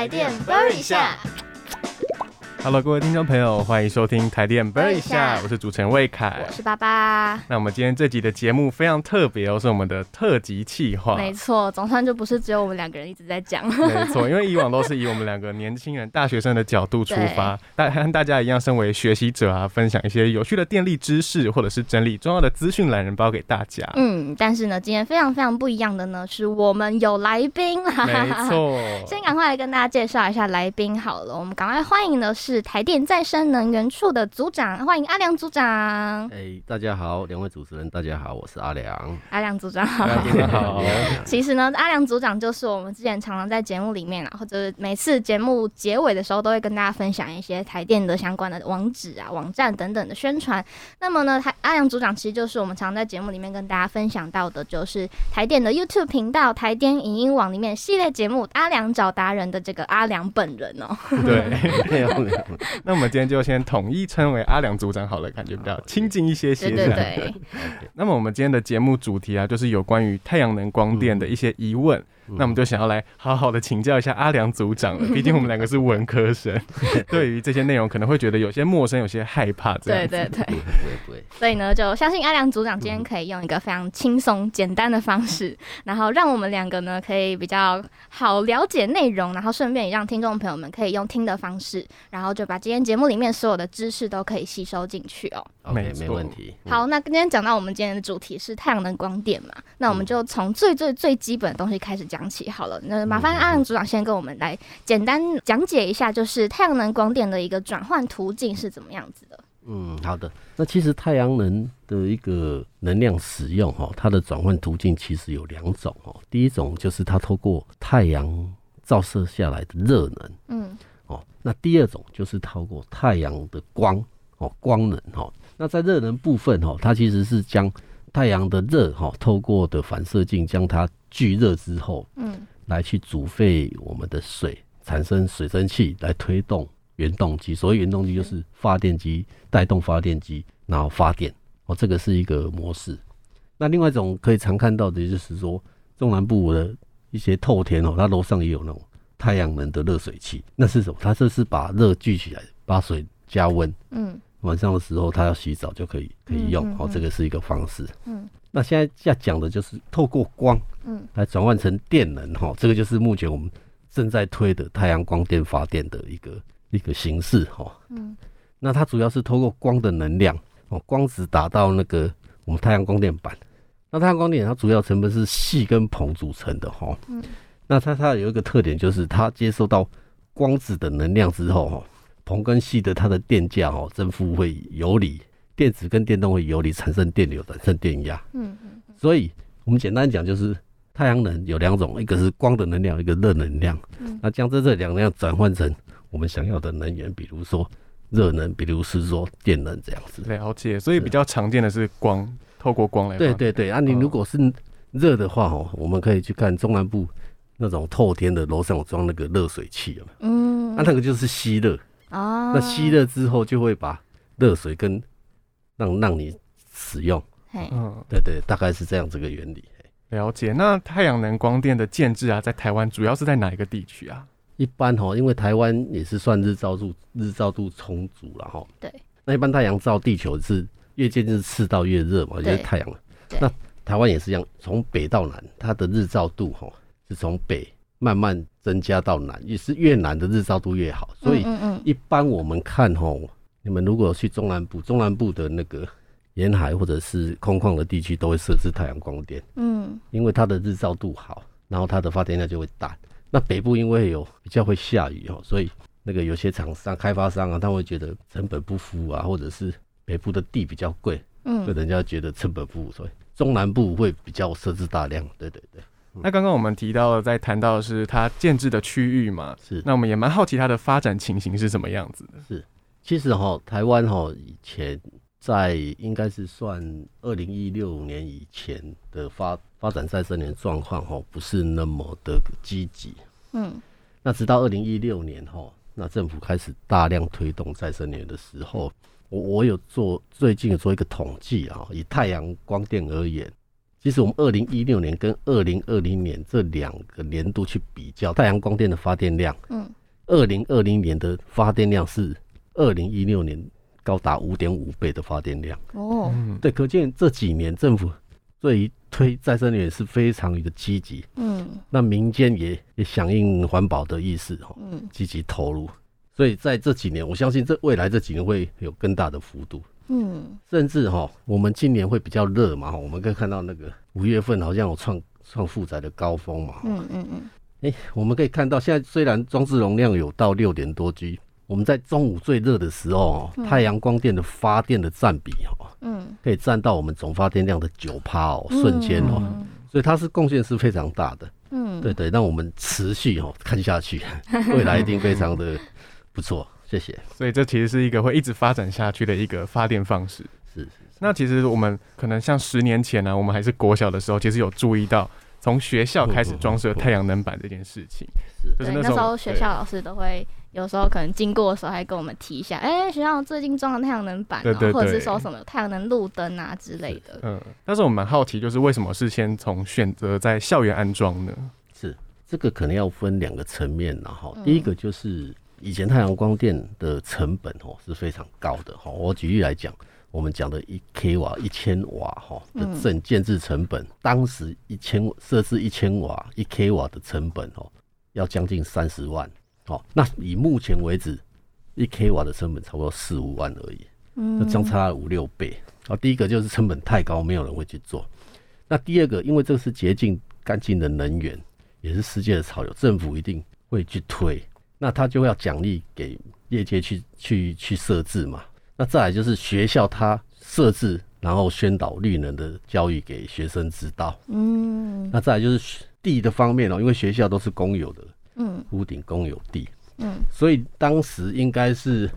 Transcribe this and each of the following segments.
台电 Burn 一下。Hello，各位听众朋友，欢迎收听台电 Burn 一下，我是主持人魏凯我。是爸爸。那我们今天这集的节目非常特别哦，是我们的特辑企划。没错，总算就不是只有我们两个人一直在讲。没错，因为以往都是 以我们两个年轻人、大学生的角度出发，大和大家一样，身为学习者啊，分享一些有趣的电力知识，或者是整理重要的资讯懒人包给大家。嗯，但是呢，今天非常非常不一样的呢，是我们有来宾啦。没错，先赶快来跟大家介绍一下来宾好了。我们赶快欢迎的是台电再生能源处的组长，欢迎阿良组长。哎、大家好，两位主持人，大家好，我是阿良。阿良组长好。大家好。其实呢，阿良组长就是我们之前常常在节目里面啊，或者是每次节目结尾的时候，都会跟大家分享一些台电的相关的网址啊、网站等等的宣传。那么呢，台阿良组长其实就是我们常在节目里面跟大家分享到的，就是台电的 YouTube 频道、台电影音网里面系列节目《阿良找达人》的这个阿良本人哦。对，没有没有，那我们今天就先统一称为阿良组长好了，感觉比较亲近一些些。对对对，那么我们今天的节目主题啊，就是有关于太阳能光电的一些疑问。嗯那我们就想要来好好的请教一下阿良组长了，毕竟我们两个是文科生，对于这些内容可能会觉得有些陌生，有些害怕这样。对对对。不会不会，所以呢，就相信阿良组长今天可以用一个非常轻松简单的方式，然后让我们两个呢可以比较好了解内容，然后顺便也让听众朋友们可以用听的方式，然后就把今天节目里面所有的知识都可以吸收进去哦。OK，没没问题。嗯，好，那今天讲到我们今天的主题是太阳能光电嘛，那我们就从最最最基本的东西开始讲起好了。那麻烦阿良组长先跟我们来简单讲解一下，就是太阳能光电的一个转换途径是怎么样子的。嗯，好的。那其实太阳能的一个能量使用哈，它的转换途径其实有两种哦。第一种就是它透过太阳照射下来的热能嗯哦，那第二种就是透过太阳的光哦，光能哈。那在热能部分哈，它其实是将太阳的热哈，透过的反射镜将它聚热之后，嗯来去煮沸我们的水，产生水蒸气来推动原动机。所谓原动机就是发电机带动发电机，然后发电。哦，这个是一个模式。那另外一种可以常看到的就是说，中南部的一些透天哦，它楼上也有那种太阳能的热水器。那是什么？它这是把热聚起来，把水加温，嗯晚上的时候他要洗澡就可以可以用嗯嗯。哦，嗯这个是一个方式。嗯那现在要讲的就是透过光嗯来转换成电能哈，这个就是目前我们正在推的太阳光电发电的一个一个形式哈。嗯那它主要是透过光的能量哦，光子打到那个我们太阳光电板。那太阳光电它主要成分是细跟硼组成的哈。嗯那它它有一个特点就是它接收到光子的能量之后哈，硼跟细的它的电价哦正负会游离，电子跟电动会游离，产生电流，产生电压。嗯嗯所以我们简单讲就是太阳能有两种，一个是光的能量，一个热能量。嗯那将这这两量转换成我们想要的能源，比如说热能，比如是说电能这样子。了解，所以比较常见的是光，透过光来。对对对，啊，你如果是热的话哦，我们可以去看中南部那种透天的楼上有装那个热水器有没有？嗯，那、那个就是吸热，啊，那吸热之后就会把热水跟让让你使用。嗯，对对，大概是这样这个原理。了解。那太阳能光电的建制啊，在台湾主要是在哪一个地区啊？一般哈，因为台湾也是算日照度日照度充足了哈。对。那一般太阳照地球是越接近赤道越热嘛，就是对太阳。对那台湾也是一样，从北到南，它的日照度哈是从北慢慢增加到南，也是越南的日照度越好。所以一般我们看吼，你们如果去中南部，中南部的那个沿海或者是空旷的地区，都会设置太阳光电。嗯因为它的日照度好，然后它的发电量就会大。那北部因为有比较会下雨哦，所以那个有些厂商、开发商啊，他会觉得成本不符啊，或者是北部的地比较贵，所以嗯人家觉得成本不符，所以中南部会比较设置大量。对对对，那刚刚我们提到了，在谈到的是它建制的区域嘛，是。那我们也蛮好奇它的发展情形是什么样子的。是其实哈，台湾哈以前在应该是算二零一六年以前的发发展再生能源状况哈，不是那么的积极。嗯那直到二零一六年哈，那政府开始大量推动再生能源的时候，我我有做最近有做一个统计啊，以太阳光电而言，其实我们二零一六年跟二零二零年这两个年度去比较，太阳光电的发电量，嗯二零二零年的发电量是二零一六年高达五点五倍的发电量。哦，嗯，对，可见这几年政府对于推再生能源是非常的积极，嗯那民间也也响应环保的意识哈，嗯积极投入。所以在这几年，我相信这未来这几年会有更大的幅度。嗯。甚至哈，我们今年会比较热嘛，哈，我们可以看到那个五月份好像有创创负载的高峰嘛，嗯嗯嗯，哎、我们可以看到现在虽然装置容量有到六点多 G，我们在中午最热的时候哦，太阳光电的发电的占比哦，嗯，可以占到我们总发电量的九趴哦，瞬间哦，嗯。所以它是贡献是非常大的。嗯，对对，让我们持续哦看下去，未来一定非常的不错。谢谢。所以这其实是一个会一直发展下去的一个发电方式。是是那其实我们可能像十年前呢、我们还是国小的时候，其实有注意到从学校开始装设太阳能板这件事情。是就是对，那时候学校老师都会有时候可能经过的时候还跟我们提一下，哎、学校最近装了太阳能板、哦，对对或者是说什么太阳能路灯啊之类的。嗯，但是我们蛮好奇，就是为什么是先从选择在校园安装呢？是，这个可能要分两个层面然后嗯第一个就是以前太阳光电的成本哦是非常高的哈。我举例来讲，我们讲的一 k 瓦一千瓦哈的嗯正建制成本，当时一千设置一千瓦一 k 瓦的成本哦要将近三十万哦。那以目前为止，一 k 瓦的成本差不多四五万而已。嗯那相差了五六倍。啊，第一个就是成本太高，没有人会去做。那第二个，因为这是洁净干净的能源，也是世界的潮流，政府一定会去推。那他就要奖励给业界去去去设置嘛。那再来就是学校他设置，然后宣导绿能的教育给学生知道。嗯。那再来就是地的方面哦、因为学校都是公有的，嗯。屋顶公有地，嗯。所以当时应该是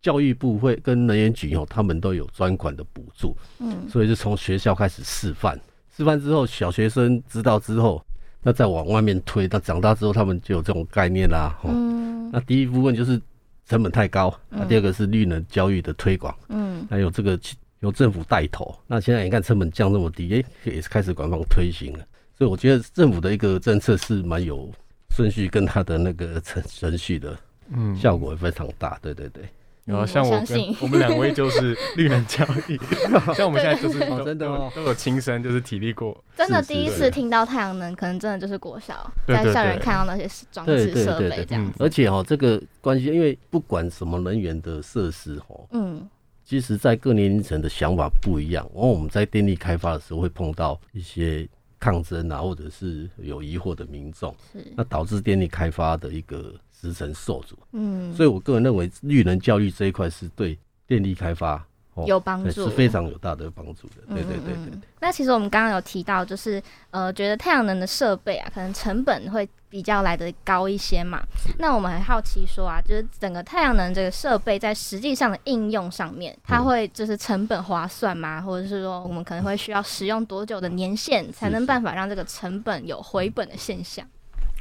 教育部会跟能源局哦，他们都有专款的补助，嗯。所以就从学校开始示范，示范之后，小学生知道之后，那再往外面推，那长大之后他们就有这种概念啦。哦，嗯那第一部分就是成本太高，那第二个是绿能教育的推广，嗯还有这个由政府带头。那现在你看成本降这么低，诶、也是开始官方推行了。所以我觉得政府的一个政策是蛮有顺序跟它的那个程程序的，嗯，效果也非常大。对对对。然后嗯像我跟我们两位就是 绿能交易，像我们现在就是哦真的哦都有亲身就是体力过。真的第一次听到太阳能，可能真的就是国小在校园看到那些装置设备这样子。而且哦，这个关系，因为不管什么能源的设施哦，嗯其实在各年龄层的想法不一样。然后我们在电力开发的时候会碰到一些抗争啊，或者是有疑惑的民众，是那导致电力开发的一个时程受阻。嗯所以我个人认为，绿能教育这一块是对电力开发哦有帮助，是非常有大的帮助的。对对对对那其实我们刚刚有提到，就是呃，觉得太阳能的设备啊，可能成本会比较来得高一些嘛。那我们很好奇说啊，就是整个太阳能这个设备在实际上的应用上面，它嗯会就是成本划算吗？或者是说，我们可能会需要使用多久的年限，才能办法让这个成本有回本的现象？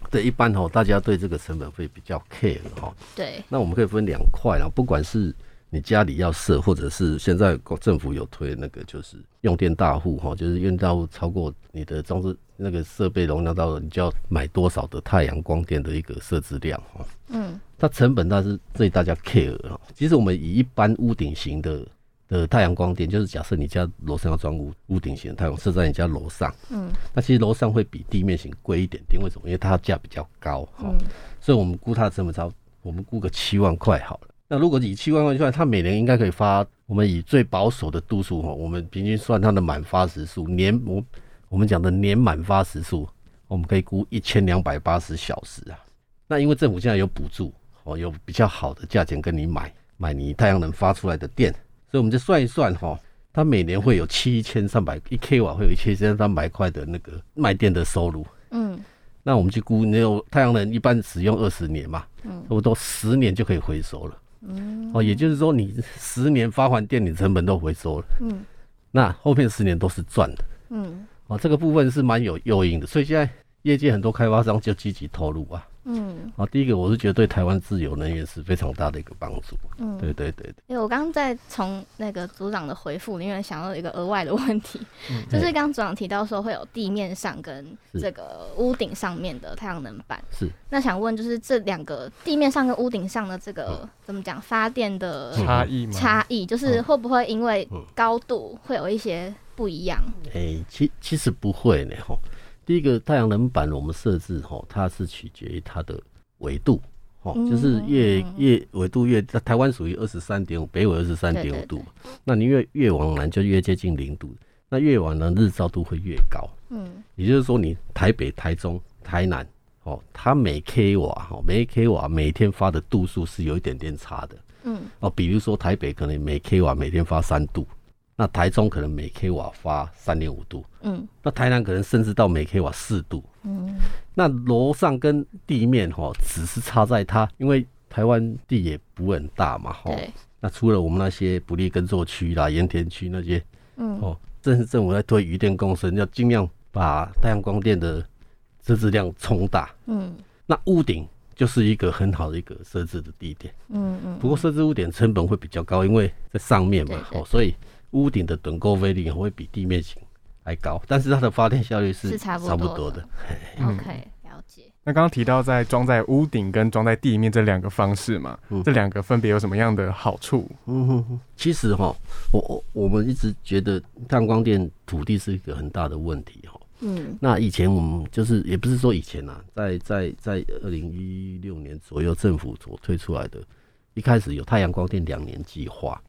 对，一般哦，大家对这个成本会比较 care 哈。对，那我们可以分两块啦，不管是你家里要设，或者是现在政府有推那个就是用电大户哈，就是用电大户超过你的装置那个设备容量到了，你就要买多少的太阳光电的一个设置量哈。嗯它成本那是对大家 care 哈。其实我们以一般屋顶型的的太阳光电，就是假设你家楼上要装屋屋顶型的太阳设在你家楼上，嗯那其实楼上会比地面型贵一点点，为什么？因为它价比较高哈。嗯所以我们估它的成本超，我们估个七万块好了。那如果以七万块算，它每年应该可以发，我们以最保守的度数哈，我们平均算它的满发时数，年我我们讲的年满发时数，我们可以估一千两百八十小时啊。那因为政府现在有补助哦，有比较好的价钱跟你买买你太阳能发出来的电，所以我们就算一算哈，它每年会有七千三百一 k 瓦会有一千三百块的那个卖电的收入。嗯那我们去估，你有太阳能一般使用二十年嘛，嗯差不多十年就可以回收了。嗯哦，也就是说你十年发还电，你成本都回收了，嗯那后面十年都是赚的。嗯哦，这个部分是蛮有诱因的，所以现在业界很多开发商就积极投入啊。嗯。啊，第一个我是觉得对台湾自由能源是非常大的一个帮助。嗯，对对对对，因为我刚刚在从那个组长的回复里面想到一个额外的问题，嗯 就是刚刚组长提到说会有地面上跟这个屋顶上面的太阳能板，是。那想问就是这两个地面上跟屋顶上的这个、怎么讲发电的差异吗？差异，就是会不会因为嗯。高度会有一些不一样？诶、其其实不会呢哈。第一个太阳能板我们设置哈，它是取决于它的纬度。哦，就是越嗯越纬度越，台湾属于二十三点五，北纬二十三点五度，那你越越往南就越接近零度，那越往南日照度会越高。嗯也就是说，你台北、台中、台南，哦，它每 k 瓦，哦，每 k 瓦每天发的度数是有一点点差的。嗯哦，比如说台北可能每 k 瓦每天发三度，那台中可能每 k 瓦发三点五度，嗯。那台南可能甚至到每 k 瓦四度。嗯。那楼上跟地面哈，只是差在它，因为台湾地也不会很大嘛，哈。对，那除了我们那些不利耕作区啦、盐田区那些，嗯。哦，正是政府在推余电共生，要尽量把太阳光电的设置量冲大。嗯。那屋顶就是一个很好的一个设置的地点，嗯嗯，不过设置屋顶成本会比较高，因为在上面嘛，哦，所以屋顶的趸购费率会比地面型还高，但是它的发电效率是是差不差不多的 OK 了解。那刚刚提到在装在屋顶跟装在地面这两个方式嘛，嗯这两个分别有什么样的好处？嗯哼哼，其实哈，我我我们一直觉得太阳光电土地是一个很大的问题哈。嗯那以前我们就是也不是说以前啊，在在在二零一六年左右，政府所推出来的，一开始有太阳光电两年计划，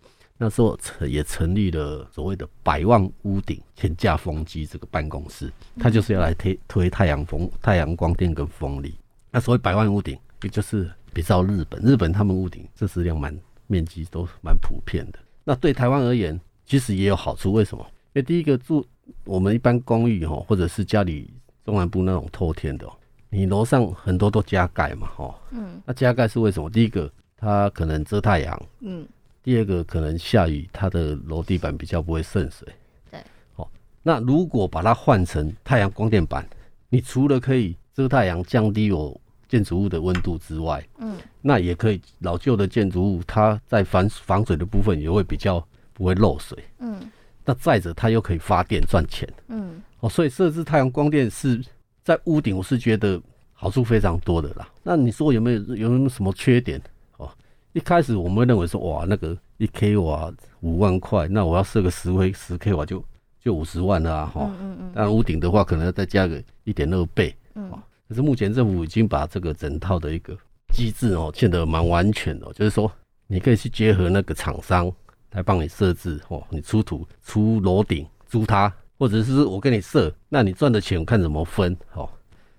那时候成也成立了所谓的百万屋顶前架风机这个办公室，它就是要来推推太阳风太阳光电跟风力。那所谓百万屋顶，也就是比照日本，日本他们屋顶设施量蛮面积都蛮普遍的。那对台湾而言，其实也有好处，为什么？因为第一个住我们一般公寓哈，或者是家里中南部那种透天的哦，你楼上很多都加盖嘛哈。嗯那加盖是为什么？第一个，它可能遮太阳；嗯第二个，可能下雨，它的楼地板比较不会渗水。对，哦，那如果把它换成太阳光电板，你除了可以遮太阳、降低我建筑物的温度之外，嗯那也可以老旧的建筑物，它在防防水的部分也会比较不会漏水。嗯那再者，它又可以发电赚钱。嗯哦，所以设置太阳光电是在屋顶，我是觉得好处非常多的啦。那你说有没有有没有什么缺点？哦，一开始我们会认为说，哇，那个一 k 瓦五万块，那我要设个十微十 k 瓦就就五十万了啊，哈、嗯嗯那屋顶的话，可能要再加个一点二倍。嗯可是目前政府已经把这个整套的一个机制哦，建得蛮完全的哦、就是说你可以去结合那个厂商来帮你设置哦，你出土出楼顶租它，或者是我给你设，那你赚的钱我看怎么分哦。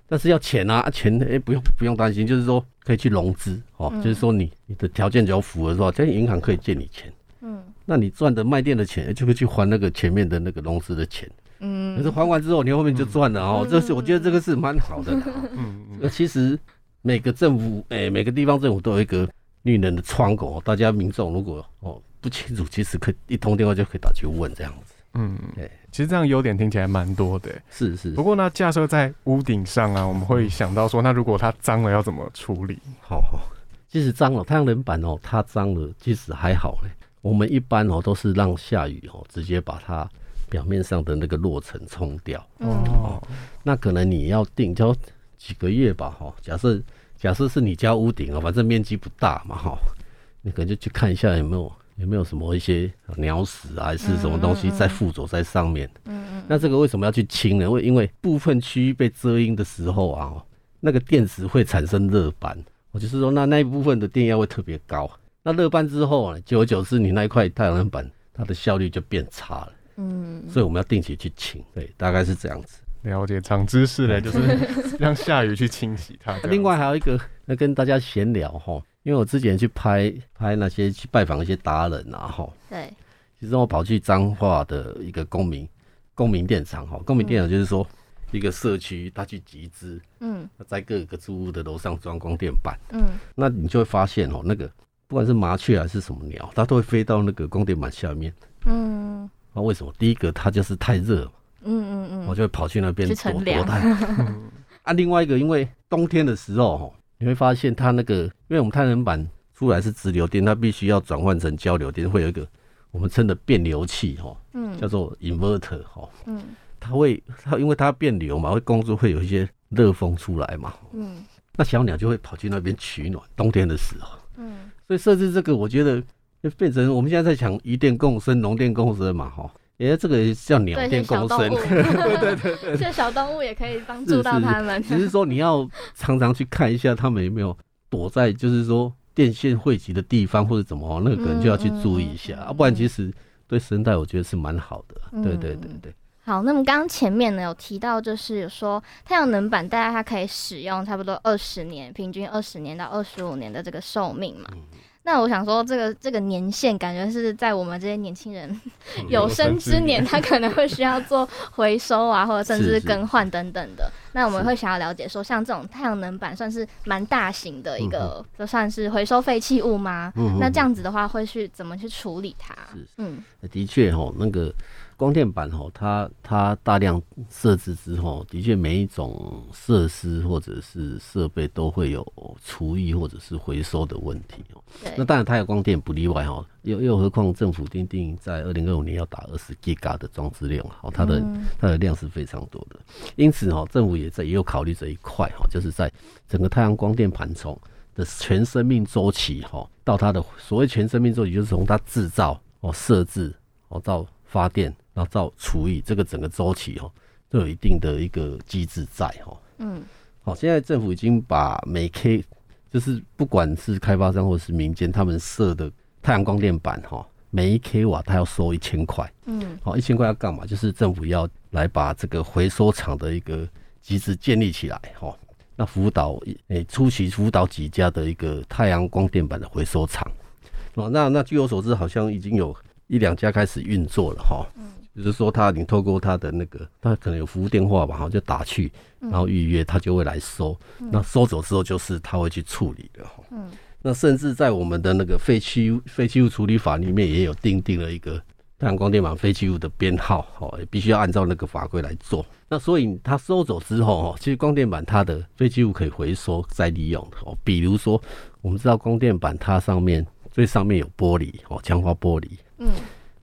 但是要钱啊，啊钱哎、不用不用担心，就是说可以去融资哦，嗯。就是说你你的条件只要符合的话，这样银行可以借你钱，嗯。那你赚的卖店的钱就会去还那个前面的那个融资的钱，嗯，可是还完之后你后面就赚了哦，嗯。这是我觉得这个是蛮好的 嗯嗯。那其实每个政府，诶、每个地方政府都有一个绿能的窗口，大家民众如果哦不清楚，其实可以一通电话就可以打去问这样子。嗯，对，其实这样优点听起来蛮多的。是是，不过呢，架设在屋顶上啊，我们会想到说，那如果它脏了要怎么处理？好好。其实脏了，太阳能板哦，它脏了，其实还好嘞。我们一般哦都是让下雨哦，直接把它表面上的那个落尘冲掉。嗯哦，那可能你要定交几个月吧，哈。假设假设是你家屋顶啊，反正面积不大嘛，哈，你可能就去看一下有没有有没有什么一些鸟屎啊，还是什么东西在附着在上面。嗯嗯那这个为什么要去清呢？为因为部分区域被遮阴的时候啊，那个电池会产生热斑，我就是说那那一部分的电压会特别高。那热斑之后呢，久而久之，你那一块太阳能板它的效率就变差了，嗯所以我们要定期去清。对，大概是这样子。了解长知识嘞，就是 让下雨去清洗它。另外还有一个，那跟大家闲聊哈，因为我之前去拍拍那些去拜访一些达人啊哈，对，其实我跑去彰化的一个公民公民电厂哈，公民电厂就是说一个社区，他去集资，嗯。在各个租屋的楼上装光电板，嗯。那你就会发现哦，那个不管是麻雀还是什么鸟，它都会飞到那个光电板下面。嗯。那为什么？第一个它就是太热，嗯嗯嗯，我就会跑去那边去躲躲它。啊，另外一个，因为冬天的时候，吼，你会发现它那个，因为我们太阳能板出来是直流电，它必须要转换成交流电，会有一个我们称的变流器哈，嗯叫做 inverter 哈，嗯。它会它因为它变流嘛，会工作会有一些热风出来嘛，嗯。那小鸟就会跑去那边取暖，冬天的时候，嗯。所以设置这个，我觉得就变成我们现在在讲移电共生、农电共生嘛哈，诶，这个叫鸟对，电一些小共生对对对对，这小动物也可以帮助到它们。只是说你要常常去看一下它们有没有躲在，就是说电线汇集的地方或者怎么哦，那个可能就要去注意一下，嗯嗯嗯啊，不然其实对生态我觉得是蛮好的。嗯对对对对，好，那么刚刚前面呢有提到，就是有说太阳能板大概它可以使用差不多二十年，平均二十年到二十五年的这个寿命嘛。那我想说，这个这个年限感觉是在我们这些年轻人有生之年，他可能会需要做回收啊，或者甚至更换等等的。那我们会想要了解说，像这种太阳能板算是蛮大型的一嗯个，就算是回收废弃物吗？嗯那这样子的话，会去怎么去处理它是？嗯的确哈，那个光电板哈，它它大量设置之后，的确每一种设施或者是设备都会有厨艺或者是回收的问题哦。那，当然，太阳光电不例外哈，又又何况政府定定在二零二五年要打二十 Giga 的装置量，哦，它的、嗯。它的量是非常多的，因此哈，政府也在也有考虑这一块哈，就是在整个太阳光电盘从的全生命周期哈，到它的所谓全生命周期，就是从它制造哦设置哦到发电，然后到除以这个整个周期哈，都有一定的一个机制在哈。嗯。好，现在政府已经把每 K 就是不管是开发商或是民间，他们设的太阳光电板哈，每一 k 瓦他要收一千块。嗯好，一千块要干嘛？就是政府要来把这个回收厂的一个机制建立起来哈。那辅导诶、初期辅导几家的一个太阳光电板的回收厂。哦，那那据我所知，好像已经有一两家开始运作了哈。就是说，他你透过他的那个，他可能有服务电话吧，哈，就打去，然后预约，他就会来收。那收走之后，就是他会去处理的哈。嗯那甚至在我们的那个废弃物废弃物处理法里面，也有定定了一个太阳光电板废弃物的编号，哦，也必须要按照那个法规来做。那所以他收走之后，哦，其实光电板它的废弃物可以回收再利用的哦。比如说，我们知道光电板它上面最上面有玻璃哦，强化玻璃，嗯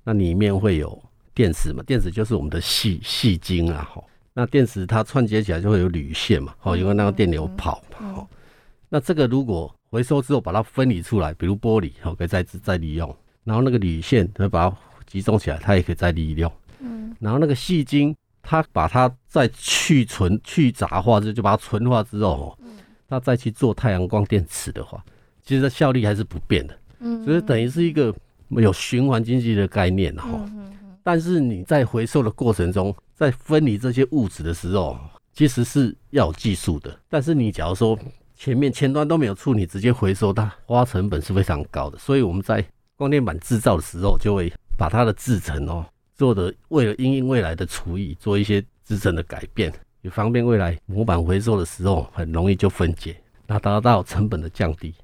那里面会有电池嘛？电池就是我们的细细晶啊，哈。那电池它串接起来就会有铝线嘛，好，因为那个电流跑嘛，好。那这个如果回收之后把它分离出来，比如玻璃，好，可以再再利用。然后那个铝线，它把它集中起来，它也可以再利用。嗯然后那个细晶，它把它再去纯去杂化，就就把它纯化之后，哦，它再去做太阳光电池的话，其实它效率还是不变的。嗯，所以等于是一个有循环经济的概念哈。嗯嗯但是你在回收的过程中，在分离这些物质的时候，其实是要有技术的。但是你假如说前面前端都没有处理，直接回收，它花成本是非常高的。所以我们在光电板制造的时候，就会把它的制成哦做的为了因应未来的厨艺做一些制成的改变，也方便未来模板回收的时候很容易就分解，那达到成本的降低，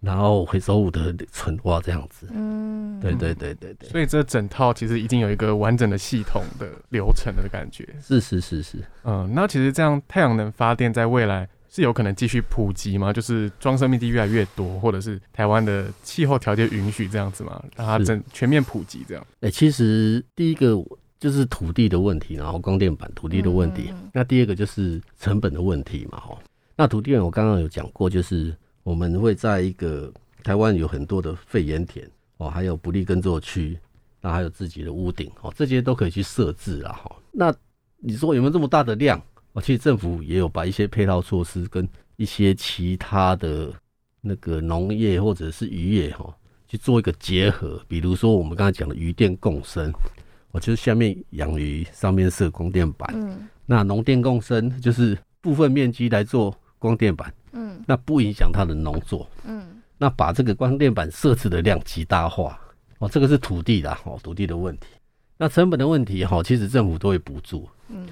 然后回收物的存货这样子。嗯，对对对对对，所以这整套其实已经有一个完整的系统的流程的感觉。是是是是。嗯，那其实这样太阳能发电在未来是有可能继续普及吗？就是装生命地越来越多，或者是台湾的气候条件允许这样子吗？让它整全面普及这样？哎、其实第一个就是土地的问题，然后光电板土地的问题。那第二个就是成本的问题嘛，哈。那土地我刚刚有讲过，就是我们会在一个台湾有很多的废盐田哦，还有不利耕作区，那还有自己的屋顶哦，这些都可以去设置啦，哈。那你说有没有这么大的量？哦，其实政府也有把一些配套措施跟一些其他的那个农业或者是渔业哈，去做一个结合。比如说我们刚才讲的鱼电共生，我就是下面养鱼，上面设光电板。嗯那农电共生就是部分面积来做光电板，嗯那不影响它的农作。嗯那把这个光电板设置的量极大化，哦，这个是土地的哦，土地的问题。那成本的问题哈，其实政府都会补助。嗯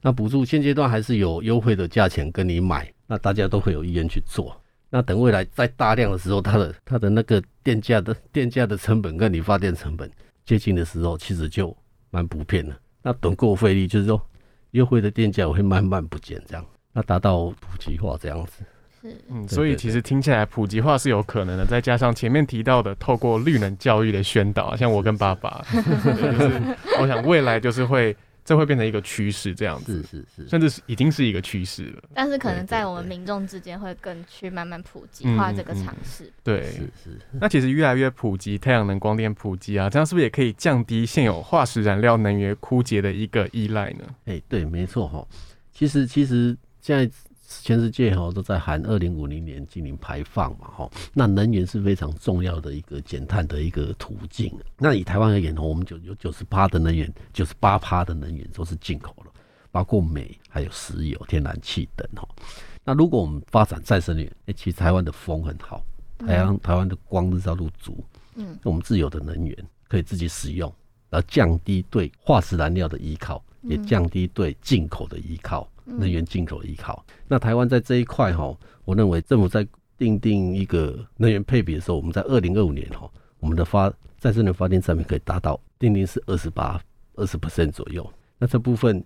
那补助现阶段还是有优惠的价钱跟你买，那大家都会有意愿去做。那等未来在大量的时候，它的它的那个电价的电价的成本跟你发电成本接近的时候，其实就蛮普遍的。那等够费率，就是说优惠的电价我会慢慢不减，这样，那达到普及化这样子。是，嗯，所以其实听起来普及化是有可能的，再加上前面提到的透过绿能教育的宣导，像我跟爸爸，对就是我想未来就是会这会变成一个趋势这样子，是是是，甚至是已经是一个趋势了。但是可能在我们民众之间会更去慢慢普及化这个嗯嗯尝试。对，是是那其实越来越普及太阳能光电普及啊，这样是不是也可以降低现有化石燃料能源枯竭的一个依赖呢？哎、对，没错哈。其实其实现在全世界哈都在喊二零五零年进行排放嘛哈，那能源是非常重要的一个减碳的一个途径。那以台湾而言哈，我们就有九十八的能源，九十八趴的能源都是进口了，包括煤、还有石油、天然气等哈。那如果我们发展再生能源，哎、其实台湾的风很好，台湾台湾的光日照度足，嗯，我们自有的能源可以自己使用，然后降低对化石燃料的依靠，也降低对进口的依靠，能源进口的依靠。那台湾在这一块哈，我认为政府在定定一个能源配比的时候，我们在二零二五年哈，我们的发再生能源发电占比可以达到定定是二十八二十 percent 左右。那这部分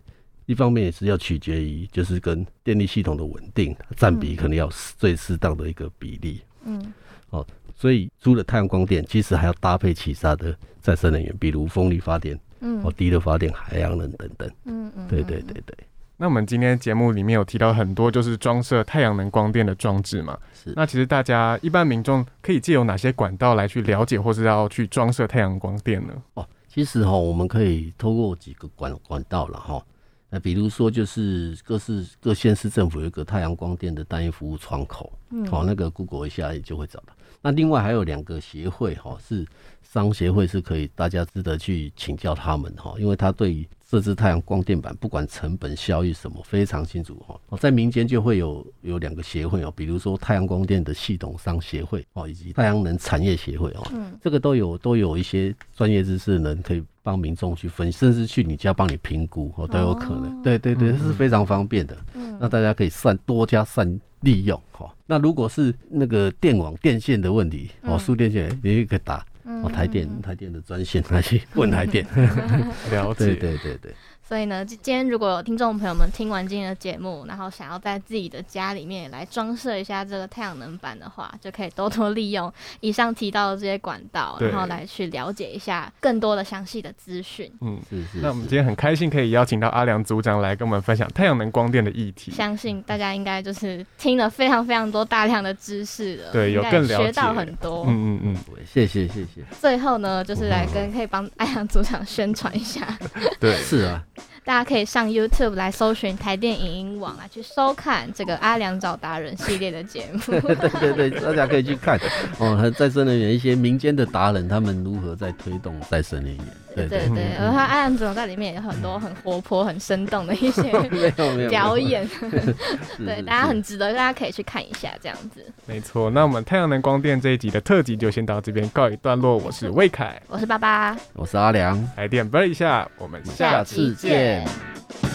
一方面也是要取决于，就是跟电力系统的稳定占比，可能要最适当的一个比例。嗯哦所以除了太阳光电，其实还要搭配其他的再生能源，比如风力发电、嗯哦低的发电、海洋能等等。嗯嗯，对对对对，那我们今天节目里面有提到很多就是装设太阳能光电的装置嘛，是。那其实大家一般民众可以借由哪些管道来去了解或是要去装设太阳光电呢？哦，其实哈、我们可以透过几个管管道了哈。那比如说，就是各市各县市政府有一个太阳光电的单一服务窗口，嗯好、那个 Google 一下也就会找到。那另外还有两个协会哈、是商协会是可以大家值得去请教他们哈、因为他对于设置太阳光电板，不管成本效益什么非常清楚哈、哦，在民间就会有有两个协会哦，比如说太阳光电的系统商协会哦，以及太阳能产业协会哦，嗯。这个都有都有一些专业知识的人可以帮民众去分析，甚至去你家帮你评估哦，都有可能。哦。对对对，这是非常方便的。嗯那大家可以善多加善利用哈。那如果是那个电网电线的问题哦，嗯输电线你也可以打哦台电台电的专线来去问台电。了解，对对对对，所以呢，今今天如果有听众朋友们听完今天的节目，然后想要在自己的家里面来装设一下这个太阳能板的话，就可以多多利用以上提到的这些管道，然后来去了解一下更多的详细的资讯。嗯。是是。那我们今天很开心可以邀请到阿良组长来跟我们分享太阳能光电的议题。相信大家应该就是听了非常非常多大量的知识了，对有更了学到很多。嗯嗯嗯，谢谢谢谢。最后呢，就是来跟可以帮阿良组长宣传一下，对，是啊，大家可以上 YouTube 来搜寻台电影音网啊去收看这个阿良找达人系列的节目。对对对，大家可以去看 哦，还有再生能源一些民间的达人，他们如何在推动再生能源。对对，对对，而他阿良总在里面有很多很活泼、很生动的一些 表，演，对，大家很值得，大家可以去看一下这样子。没错。那我们太阳能光电这一集的特辑就先到这边告一段落。我是魏凯，我是爸爸，我是阿良。来点播一下，我们下下次见イ